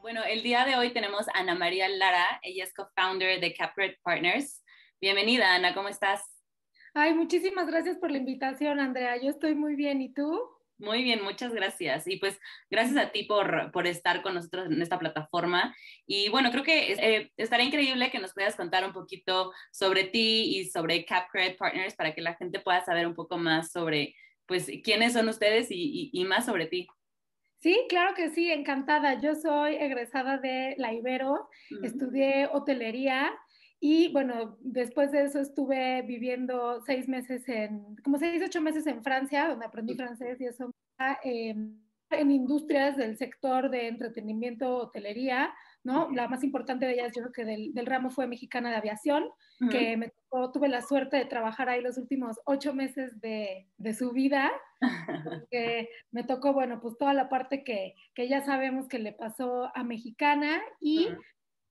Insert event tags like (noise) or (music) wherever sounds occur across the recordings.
Bueno, el día de hoy tenemos a Ana María Lara, ella es co-founder de CapRed Partners. Bienvenida, Ana, ¿cómo estás? Ay, muchísimas gracias por la invitación, Andrea. Yo estoy muy bien, ¿y tú? Muy bien, muchas gracias. Y pues gracias a ti por, por estar con nosotros en esta plataforma. Y bueno, creo que eh, estaría increíble que nos puedas contar un poquito sobre ti y sobre CapCred Partners para que la gente pueda saber un poco más sobre pues quiénes son ustedes y, y, más sobre ti. Sí, claro que sí, encantada. Yo soy egresada de la Ibero, estudié hotelería y bueno, después de eso estuve viviendo seis meses en, como seis, ocho meses en Francia, donde aprendí francés y eso eh, en industrias del sector de entretenimiento, hotelería, ¿no? La más importante de ellas, yo creo que del, del ramo fue Mexicana de Aviación, que me tocó, tuve la suerte de trabajar ahí los últimos ocho meses de, de su vida, (laughs) que me tocó, bueno, pues toda la parte que, que ya sabemos que le pasó a Mexicana y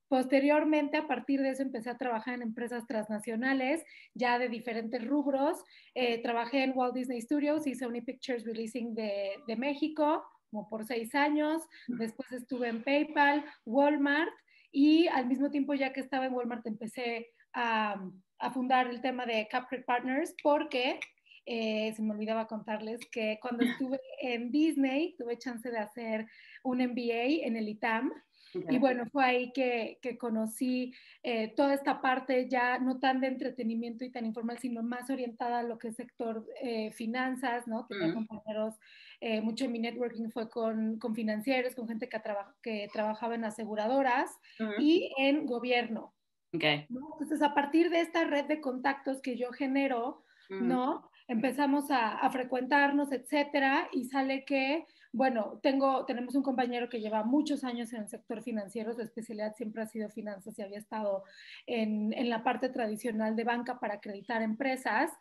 Posteriormente, a partir de eso, empecé a trabajar en empresas transnacionales, ya de diferentes rubros. Eh, trabajé en Walt Disney Studios y Sony Pictures Releasing de, de México, como por seis años. Después estuve en PayPal, Walmart y al mismo tiempo, ya que estaba en Walmart, empecé a, a fundar el tema de Capri Partners porque eh, se me olvidaba contarles que cuando estuve en Disney tuve chance de hacer un MBA en el ITAM y bueno, fue ahí que, que conocí eh, toda esta parte ya no tan de entretenimiento y tan informal, sino más orientada a lo que es sector eh, finanzas, ¿no? Tenía compañeros, eh, mucho de mi networking fue con, con financieros, con gente que, que trabajaba en aseguradoras y en gobierno. Okay. Entonces, a partir de esta red de contactos que yo genero, ¿no? Empezamos a, a, frecuentarnos, etcétera, y sale que bueno, tengo, tenemos un compañero que lleva muchos años en el sector financiero, su especialidad siempre ha sido finanzas y había estado en, en la parte tradicional de banca para acreditar empresas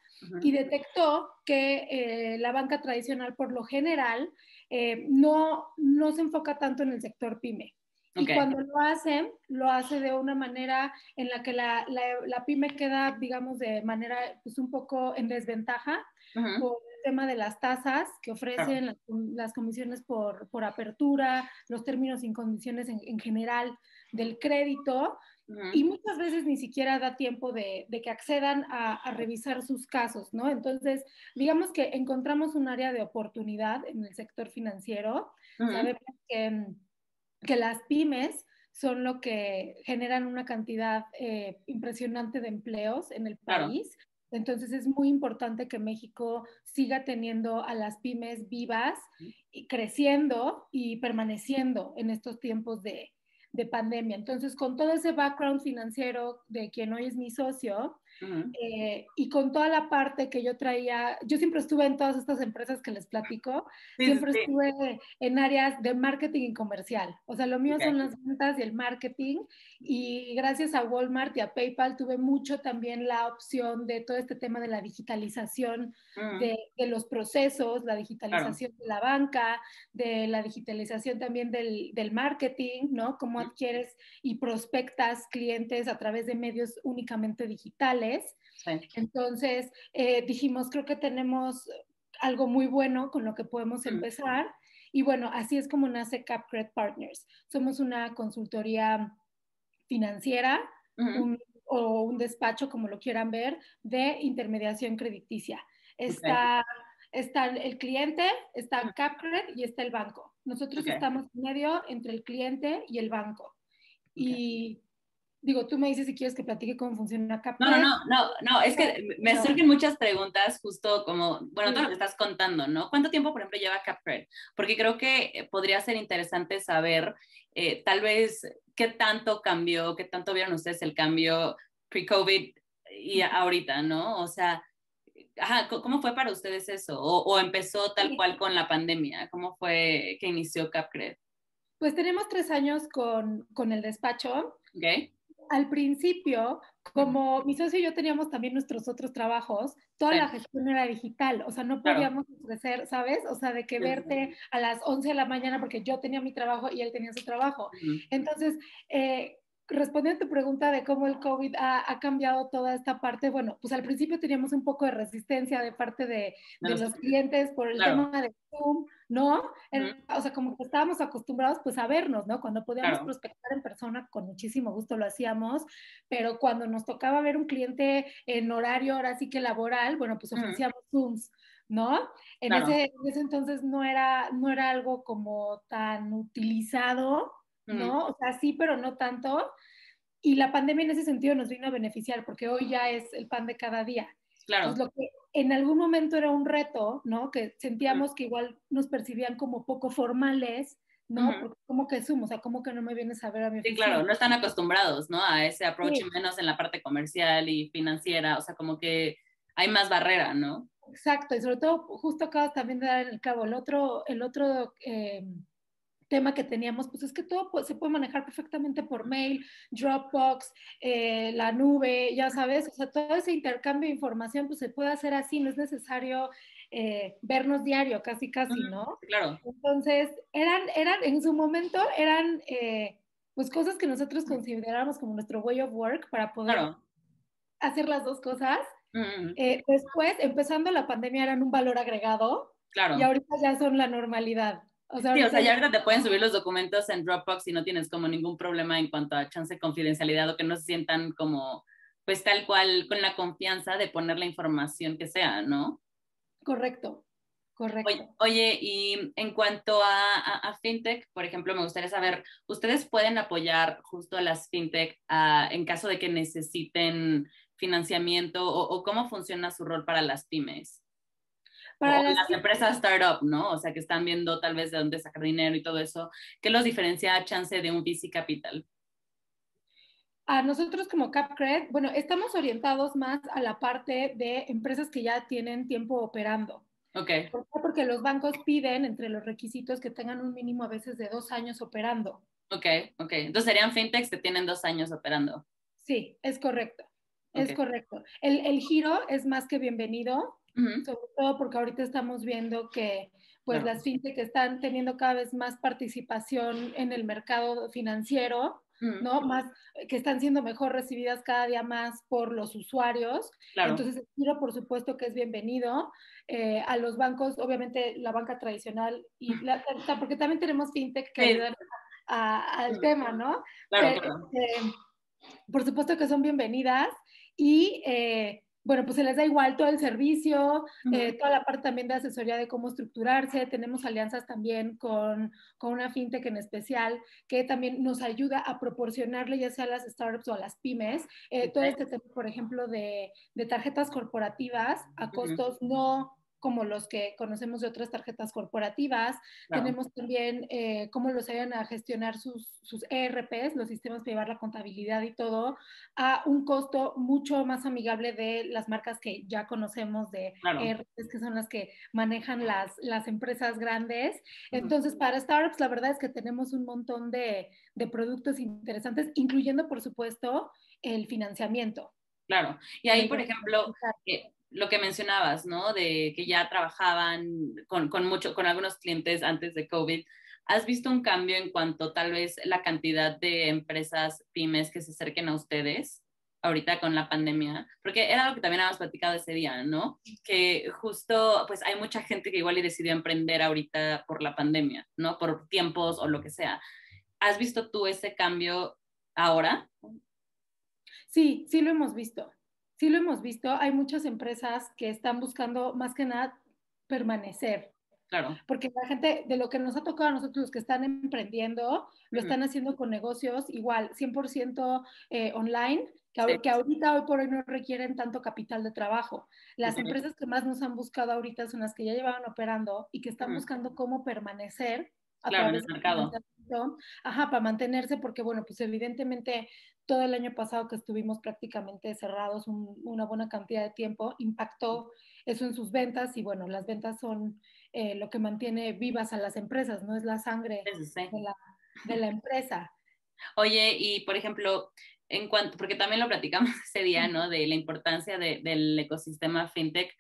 y detectó que eh, la banca tradicional por lo general eh, no, no se enfoca tanto en el sector pyme. Y cuando lo hacen, lo hace de una manera en la que la, la, la pyme queda, digamos, de manera pues, un poco en desventaja por tema de las tasas que ofrecen las, las, comisiones por, por, apertura, los términos y condiciones en, en general del crédito, y muchas veces ni siquiera da tiempo de, de que accedan a, a, revisar sus casos, ¿no? Entonces, digamos que encontramos un área de oportunidad en el sector financiero. Sabemos que, que, las pymes son lo que generan una cantidad eh, impresionante de empleos en el país. Claro. Entonces es muy importante que México siga teniendo a las pymes vivas y creciendo y permaneciendo en estos tiempos de, de pandemia. Entonces, con todo ese background financiero de quien hoy es mi socio, Uh -huh. eh, y con toda la parte que yo traía, yo siempre estuve en todas estas empresas que les platico, sí, siempre sí. estuve en áreas de marketing y comercial. O sea, lo mío okay. son las ventas y el marketing. Y gracias a Walmart y a PayPal tuve mucho también la opción de todo este tema de la digitalización uh -huh. de, de, los procesos, la digitalización claro. de la banca, de la digitalización también del, del marketing, ¿no? Cómo adquieres y prospectas clientes a través de medios únicamente digitales Sí. Entonces, eh, dijimos, creo que tenemos algo muy bueno con lo que podemos empezar. Y bueno, así es como nace CapCred Partners. Somos una consultoría financiera uh -huh. un, o un despacho, como lo quieran ver, de intermediación crediticia. Está, okay. está el cliente, está CapCred y está el banco. Nosotros okay. estamos en medio entre el cliente y el banco. Okay. Y digo, tú me dices si quieres que platique cómo funciona CapRed. No, no, no, no, es que me no. surgen muchas preguntas justo como, bueno, todo lo que estás contando, ¿no? ¿Cuánto tiempo, por ejemplo, lleva CapRed? Porque creo que eh, podría ser interesante saber eh, tal vez qué tanto cambió, qué tanto vieron ustedes el cambio pre-COVID y ahorita, ¿no? O sea, ajá, ¿cómo fue para ustedes eso? ¿O, o empezó tal cual con la pandemia? ¿Cómo fue que inició CapCred? Pues tenemos tres años con, con el despacho. Okay al principio, como mi socio y yo teníamos también nuestros otros trabajos, toda la gestión era digital, o sea, no podíamos claro. ofrecer, ¿sabes? O sea, de que verte a las 11 de la mañana porque yo tenía mi trabajo y él tenía su trabajo. Entonces, eh, respondiendo a tu pregunta de cómo el COVID ha, cambiado toda esta parte, bueno, pues al principio teníamos un poco de resistencia de parte de, los clientes por el tema de Zoom, ¿no? O sea, como que estábamos acostumbrados pues a vernos, ¿no? Cuando podíamos prospectar en persona, con muchísimo gusto lo hacíamos, pero cuando nos tocaba ver un cliente en horario ahora sí que laboral, bueno, pues ofrecíamos Zooms. ¿no? En, ese, en, ese, entonces no era, no era algo como tan utilizado, ¿no? O sea, sí, pero no tanto. Y la pandemia en ese sentido nos vino a beneficiar porque hoy ya es el pan de cada día. Claro. Lo que en algún momento era un reto, ¿no? Que sentíamos que igual nos percibían como poco formales, ¿no? Porque como que sumo, o sea, como que no me vienes a ver a mi Sí, claro, no están acostumbrados, ¿no? A ese approach, menos en la parte comercial y financiera, o sea, como que hay más barrera, ¿no? Exacto, y sobre todo, justo acabas también de dar el cabo, el otro, el otro eh, tema que teníamos, pues es que todo se puede manejar perfectamente por mail, Dropbox, eh, la nube, ya sabes, o sea, todo ese intercambio de información pues se puede hacer así, no es necesario eh, vernos diario, casi, casi, ¿no? Claro. Entonces, eran, eran, en su momento, eran eh, pues cosas que nosotros consideramos como nuestro way of work para poder hacer las dos cosas. después, empezando la pandemia, eran un valor agregado. Claro. Y ahorita ya son la normalidad. O sea, sí, o sea, ya ahorita te pueden subir los documentos en Dropbox y no tienes como ningún problema en cuanto a chance de confidencialidad o que no se sientan como, pues tal cual, con la confianza de poner la información que sea, ¿no? Correcto, correcto. Oye, y en cuanto a, a, FinTech, por ejemplo, me gustaría saber, ¿ustedes pueden apoyar justo a las FinTech en caso de que necesiten financiamiento o, o cómo funciona su rol para las pymes? Para las, empresas startup, ¿no? O sea, que están viendo tal vez de dónde sacar dinero y todo eso. ¿Qué los diferencia a chance de un VC Capital? A nosotros como CapCred, bueno, estamos orientados más a la parte de empresas que ya tienen tiempo operando. Ok. ¿Por qué? Porque los bancos piden entre los requisitos que tengan un mínimo a veces de dos años operando. Ok, ok. Entonces serían fintechs que tienen dos años operando. Sí, es correcto. Es correcto. El, el, giro es más que bienvenido sobre todo porque ahorita estamos viendo que pues las fintech están teniendo cada vez más participación en el mercado financiero, ¿no? Más que están siendo mejor recibidas cada día más por los usuarios. Entonces, el giro, por supuesto que es bienvenido. Eh, a los bancos, obviamente la banca tradicional, y la, porque también tenemos fintech que ayudan al tema, ¿no? Claro, eh, por supuesto que son bienvenidas y eh, bueno, pues se les da igual todo el servicio, eh, toda la parte también de asesoría de cómo estructurarse. Tenemos alianzas también con, con, una fintech en especial que también nos ayuda a proporcionarle ya sea a las startups o a las pymes eh, todo este tema, por ejemplo, de, de tarjetas corporativas a costos no como los que conocemos de otras tarjetas corporativas. Tenemos también eh, cómo los ayudan a gestionar sus, sus ERPs, los sistemas para llevar la contabilidad y todo, a un costo mucho más amigable de las marcas que ya conocemos de ERPs, que son las que manejan las, las empresas grandes. Entonces, para startups, la verdad es que tenemos un montón de, de productos interesantes, incluyendo, por supuesto, el financiamiento. Claro, y ahí, por ejemplo, lo que mencionabas, ¿no? De que ya trabajaban con, con, mucho, con algunos clientes antes de COVID. ¿Has visto un cambio en cuanto tal vez la cantidad de empresas pymes que se acerquen a ustedes ahorita con la pandemia? Porque era algo que también habíamos platicado ese día, ¿no? Que justo, pues hay mucha gente que igual y decidió emprender ahorita por la pandemia, ¿no? Por tiempos o lo que sea. ¿Has visto tú ese cambio ahora? Sí, sí lo hemos visto sí lo hemos visto, hay muchas empresas que están buscando más que nada permanecer. Claro. Porque la gente, de lo que nos ha tocado a nosotros, los que están emprendiendo, lo están haciendo con negocios igual, 100% eh, online, que, que, ahorita, hoy por hoy, no requieren tanto capital de trabajo. Las empresas que más nos han buscado ahorita son las que ya llevaban operando y que están buscando cómo permanecer claro, en el mercado. Ajá, para mantenerse, porque bueno, pues evidentemente todo el año pasado que estuvimos prácticamente cerrados una buena cantidad de tiempo, impactó eso en sus ventas y bueno, las ventas son eh, lo que mantiene vivas a las empresas, no es la sangre de, la, de la empresa. Oye, y por ejemplo, en cuanto, porque también lo platicamos (laughs) ese día, ¿no? De la importancia de, del ecosistema fintech.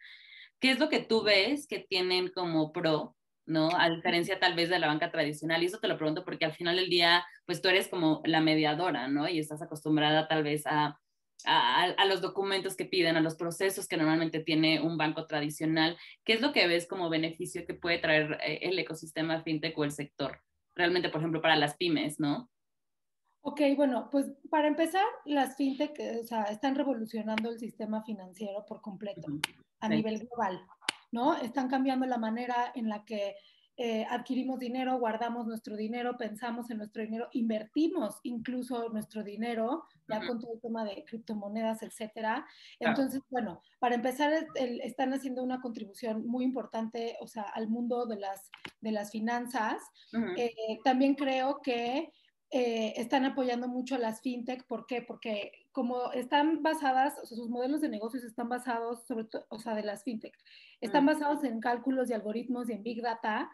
¿Qué es lo que tú ves que tienen como pro ¿no? A diferencia tal vez de la banca tradicional. Y eso te lo pregunto porque al final del día, pues tú eres como la mediadora, ¿no? Y estás acostumbrada tal vez a, a, los documentos que piden, a los procesos que normalmente tiene un banco tradicional. ¿Qué es lo que ves como beneficio que puede traer eh, el ecosistema fintech o el sector? Realmente, por ejemplo, para las pymes, ¿no? Ok, bueno, pues para empezar, las fintech o sea, están revolucionando el sistema financiero por completo a nivel global, ¿no? Están cambiando la manera en la que eh, adquirimos dinero, guardamos nuestro dinero, pensamos en nuestro dinero, invertimos incluso nuestro dinero, ya con todo el tema de criptomonedas, etcétera. Entonces, bueno, para empezar, están haciendo una contribución muy importante, o sea, al mundo de las, de las finanzas. Eh, también creo que eh, están apoyando mucho a las fintech. ¿Por qué? Porque como están basadas, o sea, sus modelos de negocios están basados, sobre todo, o sea, de las fintech, están basados en cálculos y algoritmos y en big data,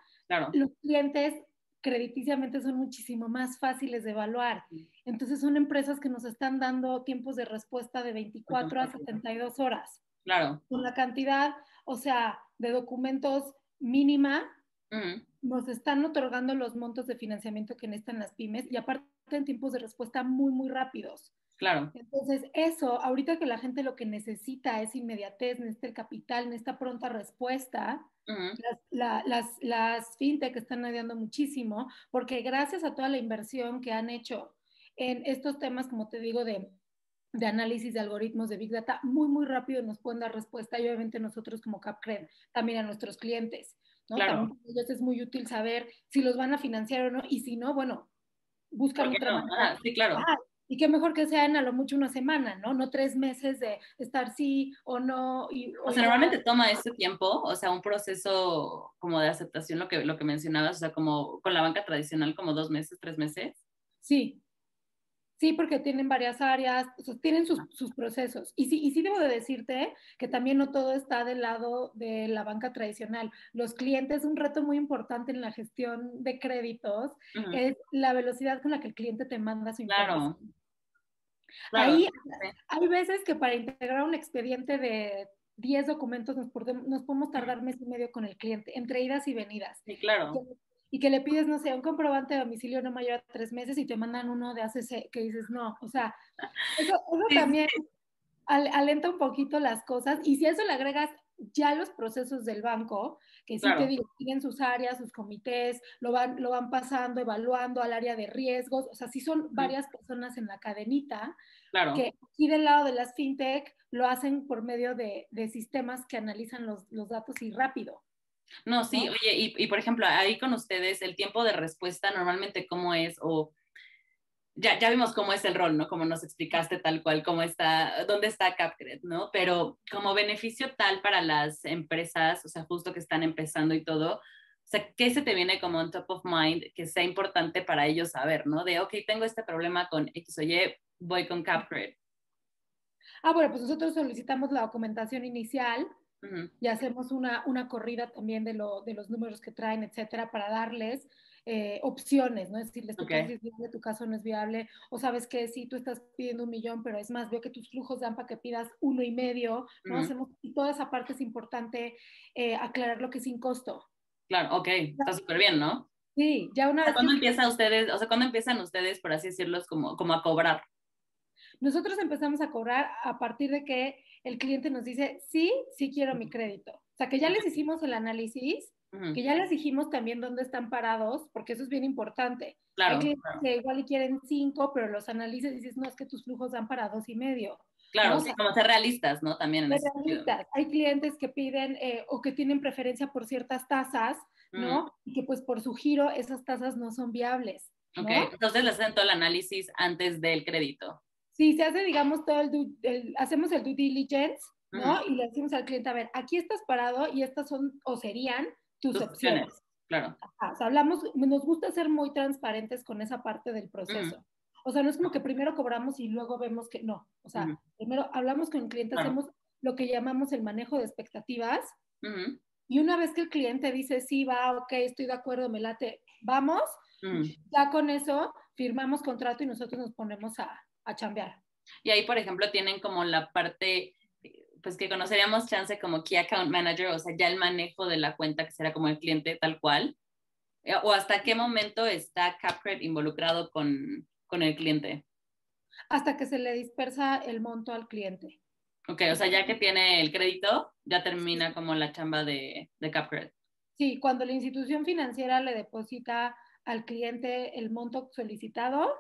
los clientes crediticiamente son muchísimo más fáciles de evaluar. Entonces son empresas que nos están dando tiempos de respuesta de 24 a 72 horas. Claro. Con la cantidad, o sea, de documentos mínima, nos están otorgando los montos de financiamiento que necesitan las pymes y aparte en tiempos de respuesta muy, muy rápidos. Claro. Entonces, eso, ahorita que la gente lo que necesita es inmediatez, necesita el capital, necesita pronta respuesta, las, las, las fintech están ayudando muchísimo porque gracias a toda la inversión que han hecho en estos temas, como te digo, de, de análisis de algoritmos de Big Data, muy, muy rápido nos pueden dar respuesta y obviamente nosotros como CapCred, también a nuestros clientes. ¿no? Claro. También ellos es muy útil saber si los van a financiar o no y si no, bueno, buscan otra manera. sí, claro. Ah, y qué mejor que sean a lo mucho una semana, ¿no? No tres meses de estar sí o no. Y, o, sea, normalmente toma ese tiempo, o sea, un proceso como de aceptación, lo que, lo que mencionabas, o sea, como con la banca tradicional, como dos meses, tres meses. Sí, Sí, porque tienen varias áreas, o sea, tienen sus, sus, procesos. Y sí, y sí debo de decirte que también no todo está del lado de la banca tradicional. Los clientes, un reto muy importante en la gestión de créditos es la velocidad con la que el cliente te manda su información. Claro. Ahí hay veces que para integrar un expediente de 10 documentos nos, nos podemos tardar mes y medio con el cliente, entre idas y venidas. Sí, claro. y que le pides, no sé, un comprobante de domicilio no mayor a tres meses y te mandan uno de hace que dices, no, o sea, eso, también alenta un poquito las cosas. Y si a eso le agregas ya los procesos del banco, que sí te digo, tienen sus áreas, sus comités, lo van, lo van pasando, evaluando al área de riesgos, o sea, sí son varias personas en la cadenita, claro. que aquí del lado de las fintech lo hacen por medio de, de sistemas que analizan los, los, datos y rápido. No, sí, oye, y, y, por ejemplo, ahí con ustedes, el tiempo de respuesta normalmente cómo es, o ya, ya vimos cómo es el rol, ¿no? Como nos explicaste tal cual, cómo está, dónde está CapCred, ¿no? Pero como beneficio tal para las empresas, o sea, justo que están empezando y todo, o sea, ¿qué se te viene como on top of mind que sea importante para ellos saber, ¿no? De, ok, tengo este problema con X o Y, voy con CapCred. Ah, bueno, pues nosotros solicitamos la documentación inicial y hacemos una, una corrida también de, lo, de los números que traen, etcétera, para darles eh, opciones, ¿no? Es decirles, tu caso es viable, tu caso no es viable, o sabes que si tú estás pidiendo un millón, pero es más, veo que tus flujos dan para que pidas uno y medio, ¿no? Hacemos, y toda esa parte es importante eh, aclarar lo que es sin costo. Claro, ok, está súper bien, ¿no? Sí, ya una vez. ¿Cuándo empieza ustedes, o sea, cuándo empiezan ustedes, por así decirlo, como, como a cobrar? Nosotros empezamos a cobrar a partir de que el cliente nos dice, sí, sí quiero mi crédito. O sea, que ya les hicimos el análisis, que ya les dijimos también dónde están parados, porque eso es bien importante. Claro, Hay clientes que igual y quieren cinco, pero los analizas y dices, no, es que tus flujos dan para dos y medio. Claro, sí, como ser realistas, ¿no? También en realistas. Hay clientes que piden eh, o que tienen preferencia por ciertas tasas, ¿no? Y que pues por su giro esas tasas no son viables. Ok, entonces les hacen todo el análisis antes del crédito. Sí, se hace, digamos, todo el, hacemos el due diligence, ¿no? Y le decimos al cliente, a ver, aquí estás parado y estas son o serían tus, opciones. Claro. o sea, hablamos, nos gusta ser muy transparentes con esa parte del proceso. O sea, no es como que primero cobramos y luego vemos que no. O sea, primero hablamos con el cliente, hacemos lo que llamamos el manejo de expectativas. Y una vez que el cliente dice, sí, va, ok, estoy de acuerdo, me late, vamos, ya con eso firmamos contrato y nosotros nos ponemos a, a chambear. Y ahí, por ejemplo, tienen como la parte pues que conoceríamos chance como Key Account Manager, o sea, ya el manejo de la cuenta que será como el cliente tal cual, eh, o hasta qué momento está CapCred involucrado con, con el cliente. Hasta que se le dispersa el monto al cliente. Ok, o sea, ya que tiene el crédito, ya termina como la chamba de, de CapCred. Sí, cuando la institución financiera le deposita al cliente el monto solicitado,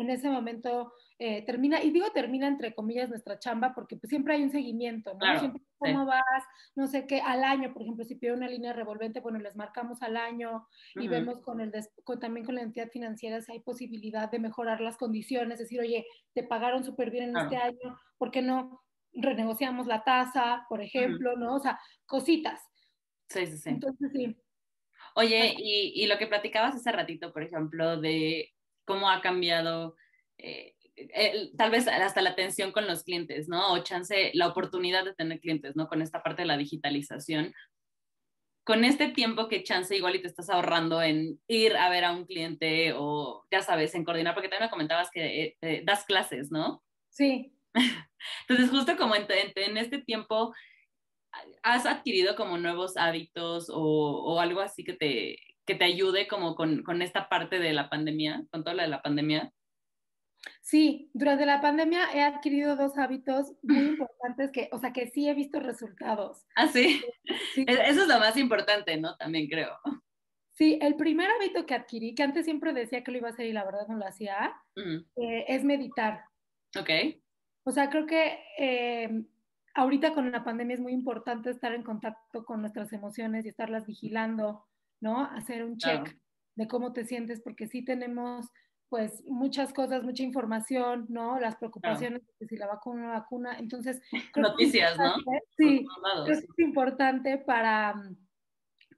en ese momento eh, termina, y digo termina entre comillas nuestra chamba, porque pues, siempre hay un seguimiento, ¿no? siempre cómo vas, no sé qué, al año, por ejemplo, si pide una línea revolvente, bueno, les marcamos al año y vemos con el también con la entidad financiera si hay posibilidad de mejorar las condiciones, decir, oye, te pagaron súper bien en este año, ¿por qué no renegociamos la tasa, por ejemplo, ¿no? O sea, cositas. Sí, sí, sí. Entonces, sí. Oye, y, y, lo que platicabas hace ratito, por ejemplo, de cómo ha cambiado eh, tal vez hasta la atención con los clientes, ¿no? O chance, la oportunidad de tener clientes, ¿no? Con esta parte de la digitalización. Con este tiempo que chance igual y te estás ahorrando en ir a ver a un cliente o, ya sabes, en coordinar, porque también me comentabas que eh, eh, das clases, ¿no? Sí. (laughs) Entonces, justo como en, en, este tiempo, ¿has adquirido como nuevos hábitos o, o algo así que te, que te ayude como con, con esta parte de la pandemia, con todo lo de la pandemia? Sí, durante la pandemia he adquirido dos hábitos (laughs) muy importantes que, o sea, que sí he visto resultados. Ah, sí. E-, eso es lo más importante, ¿no? También creo. Sí, el primer hábito que adquirí, que antes siempre decía que lo iba a hacer y la verdad no lo hacía, eh, es meditar. Ok. O sea, creo que eh, ahorita con la pandemia es muy importante estar en contacto con nuestras emociones y estarlas vigilando, ¿no? Hacer un check de cómo te sientes, porque sí tenemos pues muchas cosas, mucha información, ¿no? Las preocupaciones de si la vacuna no vacuna. Entonces, (laughs) noticias, ¿no? Sí, es importante para,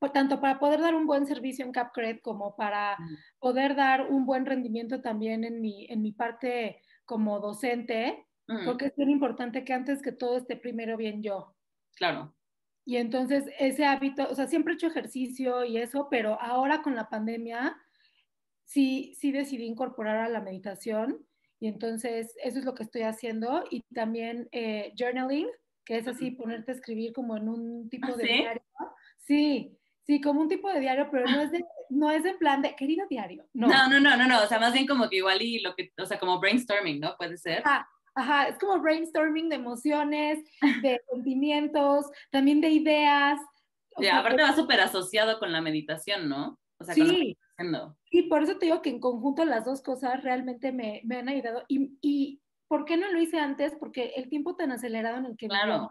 por tanto, para poder dar un buen servicio en CapCred como para poder dar un buen rendimiento también en mi, en mi parte como docente, porque es bien importante que antes que todo esté primero bien yo. Claro. Y entonces ese hábito, o sea, siempre he hecho ejercicio y eso, pero ahora con la pandemia, sí, sí decidí incorporar a la meditación y entonces eso es lo que estoy haciendo y también eh, journaling, que es así ponerte a escribir como en un tipo ¿Ah, de diario. Sí, sí, como un tipo de diario, pero no es de, no es en plan de querido diario. No. no, no, no, no, o sea, más bien como que igual y lo que, o sea, como brainstorming, ¿no? Puede ser. Ah, ajá, es como brainstorming de emociones, (laughs) de sentimientos, también de ideas. Y aparte va súper asociado con la meditación, ¿no? O sea, sí. Y por eso te digo que en conjunto las dos cosas realmente me, me han ayudado. Y, y, ¿por qué no lo hice antes? Porque el tiempo tan acelerado en el que claro.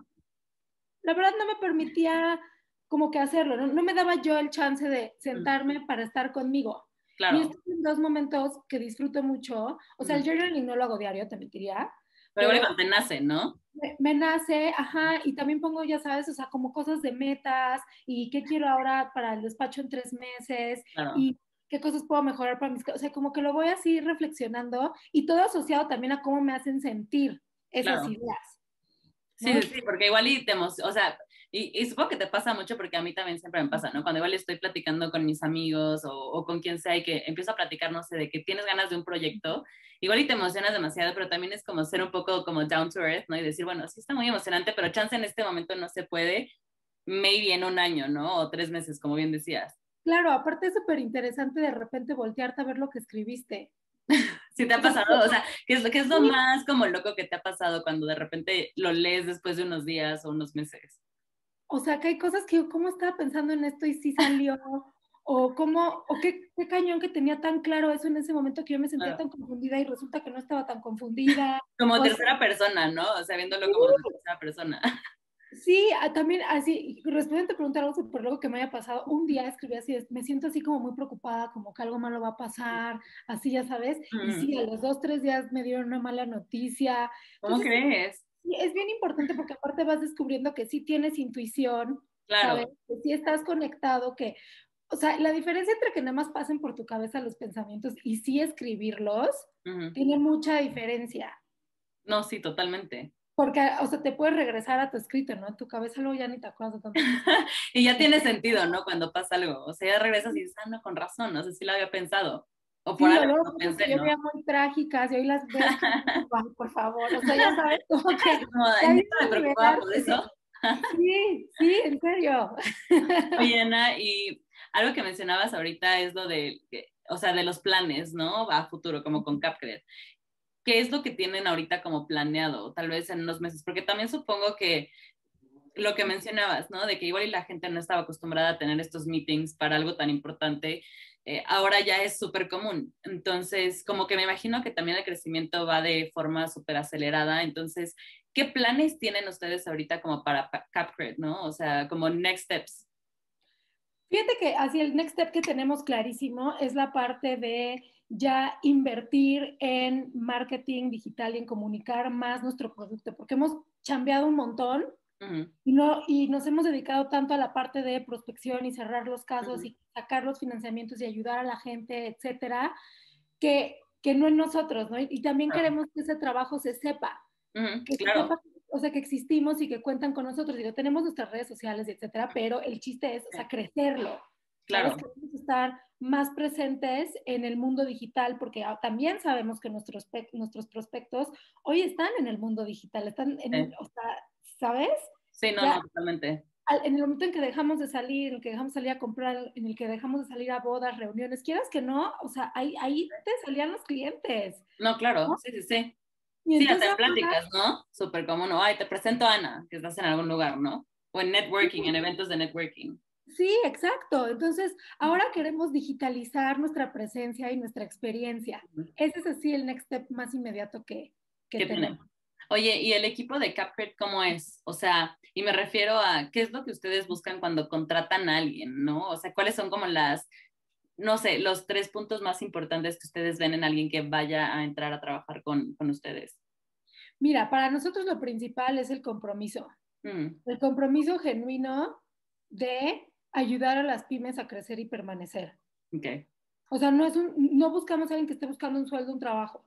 la verdad no me permitía como que hacerlo, ¿no? no me daba yo el chance de sentarme para estar conmigo. Claro. Y estos son dos momentos que disfruto mucho. O sea, el journaling no lo hago diario, te mentiría. Pero, pero te nace, ¿no? Me, me, nace, ajá, y también pongo, ya sabes, o sea, como cosas de metas y qué quiero ahora para el despacho en tres meses. Claro. Y qué cosas puedo mejorar para mis, o sea, como que lo voy así reflexionando y todo asociado también a cómo me hacen sentir esas ideas. Sí, sí, porque igual y te o sea, y, y, supongo que te pasa mucho porque a mí también siempre me pasa, ¿no? Cuando igual estoy platicando con mis amigos o, o, con quien sea y que empiezo a platicar, no sé, de que tienes ganas de un proyecto, igual y te emocionas demasiado, pero también es como ser un poco como down to earth, ¿no? Y decir, bueno, sí está muy emocionante, pero chance en este momento no se puede, maybe en un año, ¿no? O tres meses, como bien decías. Claro, aparte es súper interesante de repente voltearte a ver lo que escribiste. (laughs) Sí, te ha pasado, o sea, ¿qué es, qué es lo más como loco que te ha pasado cuando de repente lo lees después de unos días o unos meses? O sea, que hay cosas que yo, ¿cómo estaba pensando en esto y sí salió? (laughs) o cómo, o qué, qué, cañón que tenía tan claro eso en ese momento que yo me sentía tan confundida y resulta que no estaba tan confundida. (laughs) Como tercera persona, ¿no? O sea, viéndolo como tercera persona. Sí, ah, también así, respondiendo a preguntar algo súper loco que me haya pasado, un día escribí así, me siento así como muy preocupada, como que algo malo va a pasar, así ya sabes, y sí, a los dos, tres días me dieron una mala noticia. ¿Cómo crees? Sí, es bien importante porque aparte vas descubriendo que sí tienes intuición, claro. ¿sabes? que sí estás conectado, que, o sea, la diferencia entre que nada más pasen por tu cabeza los pensamientos y sí escribirlos, tiene mucha diferencia. No, sí, totalmente. Porque, o sea, te puedes regresar a tu escrito, ¿no? En tu cabeza luego ya ni te acuerdas de tanto. (laughs) y ya tiene sentido, ¿no? Cuando pasa algo. O sea, ya regresas y dices, ah, no, con razón, no sé si lo había pensado. O por algo no pensé, yo veía muy trágicas y hoy las veo, (laughs) por favor, o sea, ya sabes, (laughs) como que... Como, me preocupaba por eso. Sí, sí, en serio. (laughs) Oye, Ana, y algo que mencionabas ahorita es lo de, o sea, de los planes, ¿no? A futuro, como con CapCred. ¿Qué es lo que tienen ahorita como planeado, tal vez en unos meses? Porque también supongo que lo que mencionabas, ¿no? De que igual y la gente no estaba acostumbrada a tener estos meetings para algo tan importante, eh, ahora ya es súper común. Entonces, como que me imagino que también el crecimiento va de forma súper acelerada. Entonces, ¿qué planes tienen ustedes ahorita como para CapCred, ¿no? O sea, como next steps. Fíjate que así el next step que tenemos clarísimo es la parte de ya invertir en marketing digital y en comunicar más nuestro producto, porque hemos chambeado un montón y, no, y nos hemos dedicado tanto a la parte de prospección y cerrar los casos y sacar los financiamientos y ayudar a la gente, etcétera, que, que no en nosotros, ¿no? Y, también queremos que ese trabajo se sepa. que claro. o sea, que existimos y que cuentan con nosotros. Digo, tenemos nuestras redes sociales, etcétera, pero el chiste es, o sea, crecerlo. Claro. Queremos estar más presentes en el mundo digital porque también sabemos que nuestros, nuestros prospectos hoy están en el mundo digital, están en, o sea, ¿sabes? Sí, no, no, totalmente. En el momento en que dejamos de salir, en el que dejamos de salir a comprar, en el que dejamos de salir a bodas, reuniones, quieras que no, o sea, ahí, ahí te salían los clientes. No, claro, sí, sí, sí. sí, hacer pláticas, ¿no? Súper común, ¿no? Ay, te presento a Ana, que estás en algún lugar, ¿no? O en networking, en eventos de networking. Sí, exacto. Entonces, ahora queremos digitalizar nuestra presencia y nuestra experiencia. Ese es así el next step más inmediato que, que tenemos. Oye, ¿y el equipo de CapCred cómo es? O sea, y me refiero a qué es lo que ustedes buscan cuando contratan a alguien, ¿no? O sea, ¿cuáles son como las, no sé, los tres puntos más importantes que ustedes ven en alguien que vaya a entrar a trabajar con, con ustedes? Mira, para nosotros lo principal es el compromiso. Mm. El compromiso genuino de ayudar a las pymes a crecer y permanecer. Okay. O sea, no, es un, no buscamos a alguien que esté buscando un sueldo, un trabajo.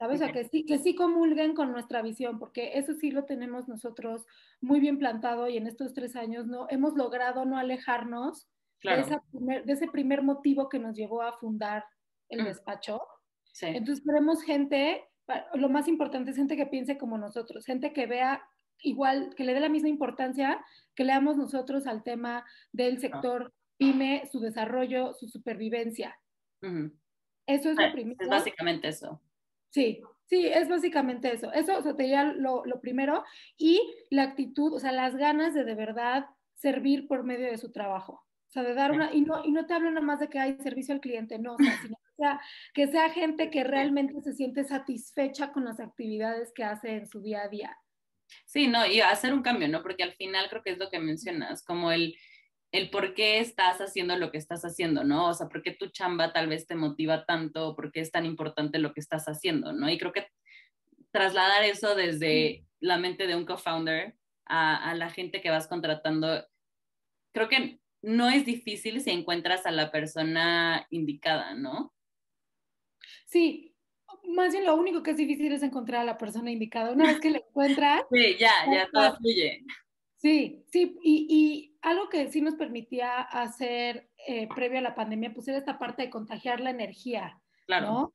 ¿Sabes? O sea, que sí, que sí comulguen con nuestra visión, porque eso sí lo tenemos nosotros muy bien plantado y en estos tres años no hemos logrado no alejarnos de, ese primer motivo que nos llevó a fundar el despacho. Entonces queremos gente, lo más importante es gente que piense como nosotros, gente que vea igual, que le dé la misma importancia que le damos nosotros al tema del ah. sector pyme, su desarrollo, su supervivencia. Eso es lo ah, primero. Es básicamente eso. Sí, sí, es básicamente eso. Eso sería lo, lo primero. Y la actitud, o sea, las ganas de de verdad servir por medio de su trabajo. O sea, de dar una, y no, y no te hablo nada más de que hay servicio al cliente, no, sino que sea, que sea gente que realmente se siente satisfecha con las actividades que hace en su día a día. Sí, no, y hacer un cambio, ¿no? Porque al final creo que es lo que mencionas, como el, el por qué estás haciendo lo que estás haciendo, ¿no? O sea, por qué tu chamba tal vez te motiva tanto, por qué es tan importante lo que estás haciendo, ¿no? Y creo que trasladar eso desde la mente de un co-founder a, a, la gente que vas contratando, creo que no es difícil si encuentras a la persona indicada, ¿no? Sí, más bien lo único que es difícil es encontrar a la persona indicada. Una vez que la encuentras... sí, ya, ya todo fluye. Sí, sí, y, y, algo que sí nos permitía hacer eh, previo a la pandemia, pues era esta parte de contagiar la energía, claro. ¿no?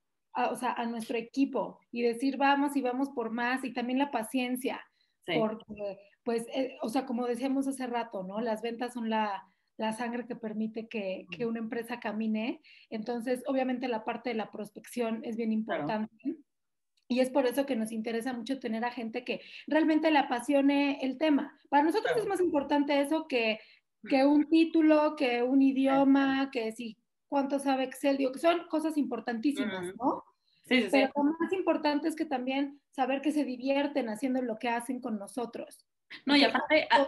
o sea, a nuestro equipo y decir vamos y vamos por más y también la paciencia, sí. porque, pues, eh, o sea, como decíamos hace rato, ¿no? Las ventas son la, la sangre que permite que, que, una empresa camine. Entonces, obviamente la parte de la prospección es bien importante. Claro. Y es por eso que nos interesa mucho tener a gente que realmente le apasione el tema. Para nosotros claro. es más importante eso que, que, un título, que un idioma, que si cuánto sabe Excel, digo, que son cosas importantísimas, ¿no? Sí, sí, Pero lo más importante es que también saber que se divierten haciendo lo que hacen con nosotros. No, y aparte, ah,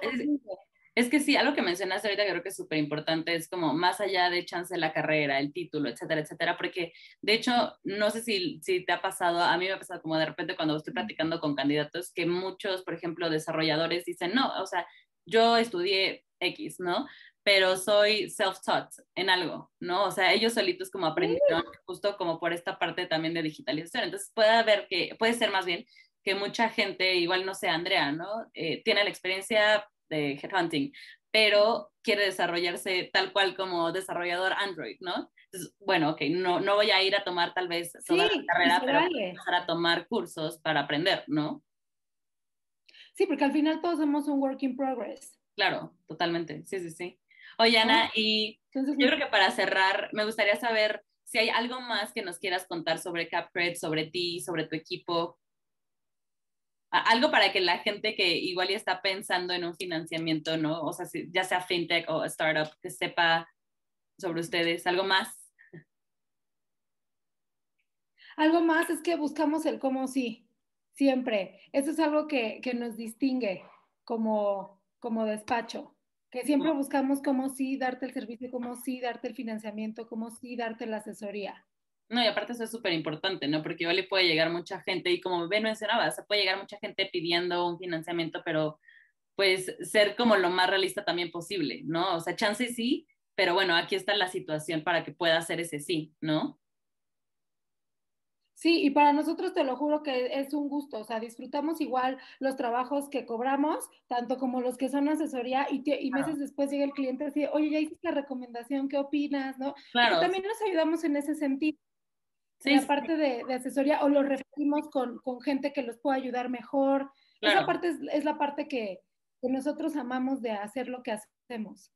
es que sí, algo que mencionaste ahorita que creo que es súper importante, es como más allá de chance de la carrera, el título, etcétera, etcétera, porque de hecho, no sé si, si te ha pasado, a mí me ha pasado como de repente cuando estoy platicando con candidatos, que muchos, por ejemplo, desarrolladores dicen, no, o sea, yo estudié X, ¿no? Pero soy self-taught en algo, ¿no? O sea, ellos solitos como aprendieron justo como por esta parte también de digitalización. Entonces puede haber que, puede ser más bien que mucha gente, igual no sé, Andrea, ¿no? Eh, tiene la experiencia de headhunting, pero quiere desarrollarse tal cual como desarrollador Android, ¿no? Entonces, bueno, ok, no, no voy a ir a tomar tal vez toda la carrera, pero empezar a tomar cursos para aprender, ¿no? Sí, porque al final todos somos un work in progress. Claro, totalmente, sí, sí, sí. Oye, Ana, y yo creo que para cerrar, me gustaría saber si hay algo más que nos quieras contar sobre CapCred, sobre ti, sobre tu equipo. Algo para que la gente que igual ya está pensando en un financiamiento, ¿no? O sea, ya sea fintech o startup, que sepa sobre ustedes. ¿Algo más? Algo más es que buscamos el cómo sí, siempre. Eso es algo que, que nos distingue como, como despacho que siempre buscamos cómo sí darte el servicio, cómo sí darte el financiamiento, cómo sí darte la asesoría. No, y aparte eso es súper importante, ¿no? Porque igual le puede llegar mucha gente, y como Ben mencionaba, se puede llegar mucha gente pidiendo un financiamiento, pero pues ser como lo más realista también posible, ¿no? O sea, chance sí, pero bueno, aquí está la situación para que pueda hacer ese sí, ¿no? Sí, y para nosotros te lo juro que es un gusto, o sea, disfrutamos igual los trabajos que cobramos, tanto como los que son asesoría, y, y meses después llega el cliente así, oye, ya hiciste la recomendación, ¿qué opinas? ¿No? Claro. también nos ayudamos en ese sentido. Sí, la parte de, asesoría, o los referimos con, gente que los pueda ayudar mejor. Esa parte es, es la parte que, que nosotros amamos de hacer lo que hacemos.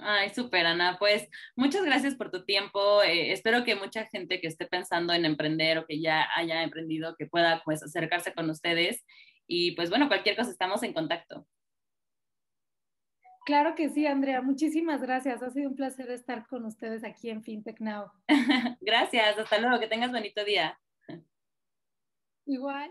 Ay, súper, Ana. Pues muchas gracias por tu tiempo. Eh, espero que mucha gente que esté pensando en emprender o que ya haya emprendido, que pueda pues acercarse con ustedes. Y pues bueno, cualquier cosa estamos en contacto. Claro que sí, Andrea. Muchísimas gracias. Ha sido un placer estar con ustedes aquí en FinTech Now. (laughs) gracias. Hasta luego. Que tengas bonito día. Igual.